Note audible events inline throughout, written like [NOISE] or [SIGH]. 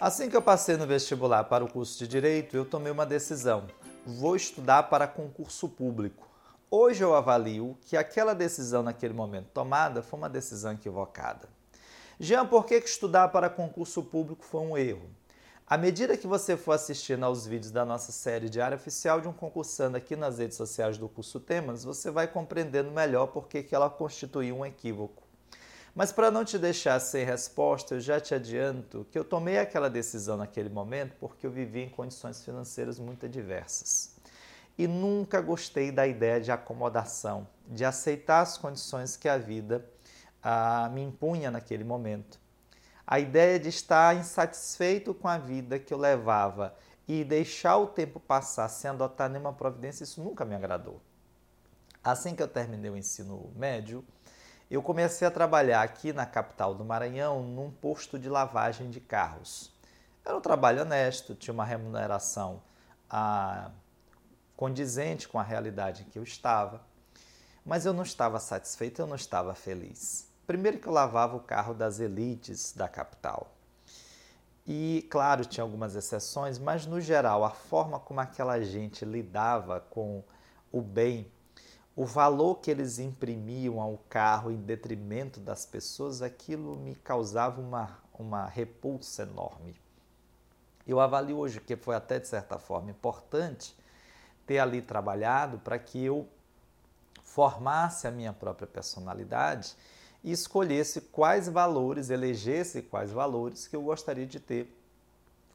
Assim que eu passei no vestibular para o curso de Direito, eu tomei uma decisão. Vou estudar para concurso público. Hoje eu avalio que aquela decisão naquele momento tomada foi uma decisão equivocada. Jean, por que estudar para concurso público foi um erro? À medida que você for assistindo aos vídeos da nossa série Diário Oficial de um concursando aqui nas redes sociais do curso Temas, você vai compreendendo melhor por que ela constituiu um equívoco. Mas para não te deixar sem resposta, eu já te adianto que eu tomei aquela decisão naquele momento porque eu vivi em condições financeiras muito adversas. E nunca gostei da ideia de acomodação, de aceitar as condições que a vida ah, me impunha naquele momento. A ideia de estar insatisfeito com a vida que eu levava e deixar o tempo passar sem adotar nenhuma providência, isso nunca me agradou. Assim que eu terminei o ensino médio, eu comecei a trabalhar aqui na capital do Maranhão num posto de lavagem de carros. Era um trabalho honesto, tinha uma remuneração ah, condizente com a realidade em que eu estava, mas eu não estava satisfeito, eu não estava feliz. Primeiro que eu lavava o carro das elites da capital. E, claro, tinha algumas exceções, mas no geral, a forma como aquela gente lidava com o bem o valor que eles imprimiam ao carro em detrimento das pessoas, aquilo me causava uma, uma repulsa enorme. Eu avalio hoje que foi até de certa forma importante ter ali trabalhado para que eu formasse a minha própria personalidade e escolhesse quais valores, elegesse quais valores que eu gostaria de ter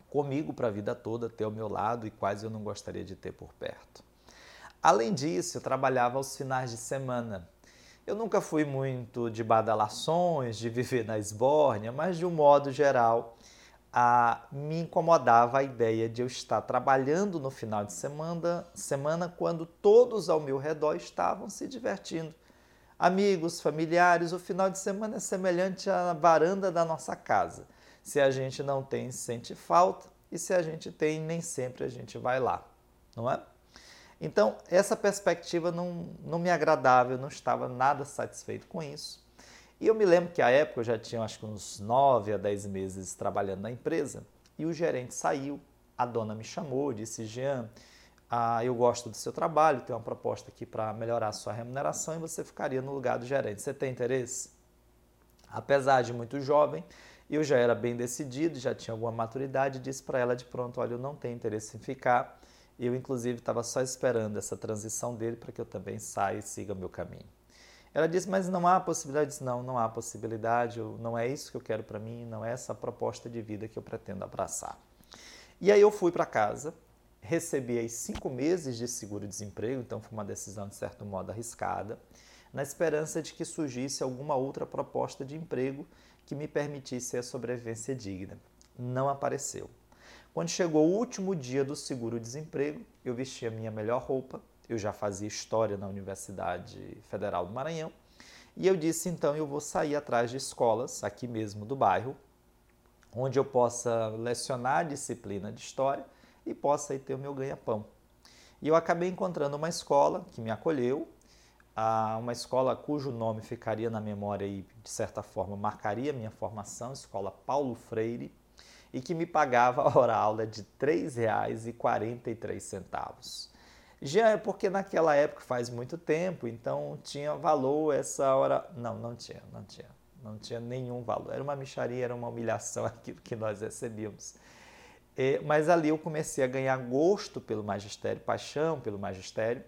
comigo para a vida toda, ter ao meu lado e quais eu não gostaria de ter por perto. Além disso, eu trabalhava aos finais de semana. Eu nunca fui muito de badalações, de [LAUGHS] viver na esbórnia, mas de um modo geral, a, me incomodava a ideia de eu estar trabalhando no final de semana, semana quando todos ao meu redor estavam se divertindo. Amigos, familiares, o final de semana é semelhante à varanda da nossa casa. Se a gente não tem, sente falta, e se a gente tem, nem sempre a gente vai lá, não é? Então, essa perspectiva não, não me agradava, eu não estava nada satisfeito com isso. E eu me lembro que à época eu já tinha acho que uns 9 a 10 meses trabalhando na empresa e o gerente saiu, a dona me chamou, disse: Jean, ah, eu gosto do seu trabalho, tenho uma proposta aqui para melhorar a sua remuneração e você ficaria no lugar do gerente. Você tem interesse? Apesar de muito jovem, eu já era bem decidido, já tinha alguma maturidade, disse para ela de pronto: olha, eu não tenho interesse em ficar eu, inclusive, estava só esperando essa transição dele para que eu também saia e siga o meu caminho. Ela disse, mas não há possibilidade? disse, não, não há possibilidade, não é isso que eu quero para mim, não é essa proposta de vida que eu pretendo abraçar. E aí eu fui para casa, recebi aí cinco meses de seguro-desemprego, então foi uma decisão de certo modo arriscada, na esperança de que surgisse alguma outra proposta de emprego que me permitisse a sobrevivência digna. Não apareceu. Quando chegou o último dia do seguro-desemprego, eu vesti a minha melhor roupa, eu já fazia história na Universidade Federal do Maranhão, e eu disse então eu vou sair atrás de escolas aqui mesmo do bairro, onde eu possa lecionar a disciplina de história e possa aí ter o meu ganha-pão. E eu acabei encontrando uma escola que me acolheu, uma escola cujo nome ficaria na memória e de certa forma marcaria minha formação, Escola Paulo Freire, e que me pagava a hora aula de R$ 3,43. Já é porque naquela época faz muito tempo, então tinha valor essa hora. Não, não tinha, não tinha. Não tinha nenhum valor. Era uma micharia, era uma humilhação [LAUGHS] aquilo que nós recebíamos. Mas ali eu comecei a ganhar gosto pelo magistério, paixão pelo magistério,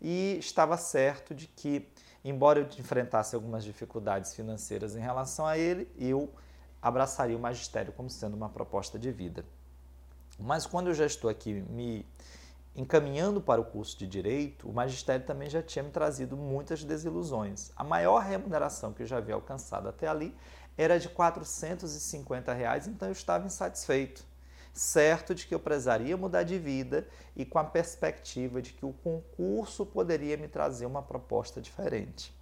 e estava certo de que, embora eu enfrentasse algumas dificuldades financeiras em relação a ele, eu abraçaria o magistério como sendo uma proposta de vida. Mas quando eu já estou aqui me encaminhando para o curso de direito, o magistério também já tinha me trazido muitas desilusões. A maior remuneração que eu já havia alcançado até ali era de 450 reais, então eu estava insatisfeito. Certo de que eu precisaria mudar de vida e com a perspectiva de que o concurso poderia me trazer uma proposta diferente.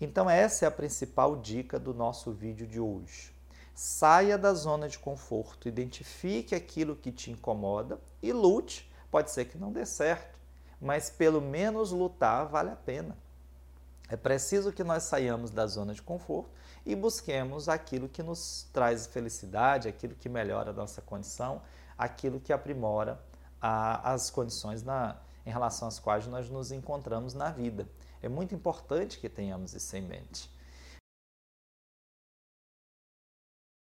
Então, essa é a principal dica do nosso vídeo de hoje. Saia da zona de conforto, identifique aquilo que te incomoda e lute. Pode ser que não dê certo, mas pelo menos lutar vale a pena. É preciso que nós saiamos da zona de conforto e busquemos aquilo que nos traz felicidade, aquilo que melhora a nossa condição, aquilo que aprimora a, as condições na, em relação às quais nós nos encontramos na vida. É muito importante que tenhamos isso em mente.